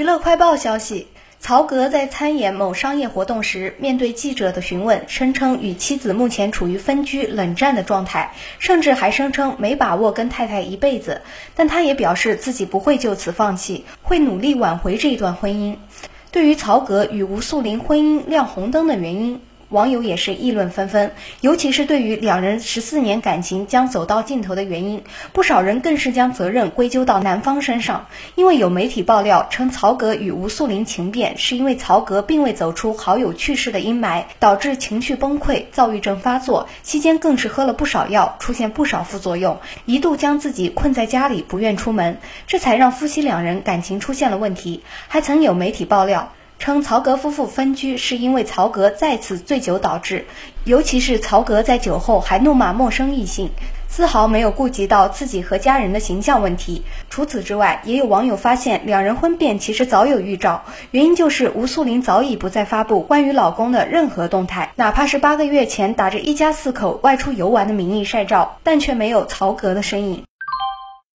娱乐快报消息：曹格在参演某商业活动时，面对记者的询问，声称与妻子目前处于分居冷战的状态，甚至还声称没把握跟太太一辈子。但他也表示自己不会就此放弃，会努力挽回这一段婚姻。对于曹格与吴素林婚姻亮红灯的原因。网友也是议论纷纷，尤其是对于两人十四年感情将走到尽头的原因，不少人更是将责任归咎到男方身上。因为有媒体爆料称，曹格与吴素林情变，是因为曹格并未走出好友去世的阴霾，导致情绪崩溃，躁郁症发作，期间更是喝了不少药，出现不少副作用，一度将自己困在家里，不愿出门，这才让夫妻两人感情出现了问题。还曾有媒体爆料。称曹格夫妇分居是因为曹格再次醉酒导致，尤其是曹格在酒后还怒骂陌生异性，丝毫没有顾及到自己和家人的形象问题。除此之外，也有网友发现两人婚变其实早有预兆，原因就是吴素林早已不再发布关于老公的任何动态，哪怕是八个月前打着一家四口外出游玩的名义晒照，但却没有曹格的身影。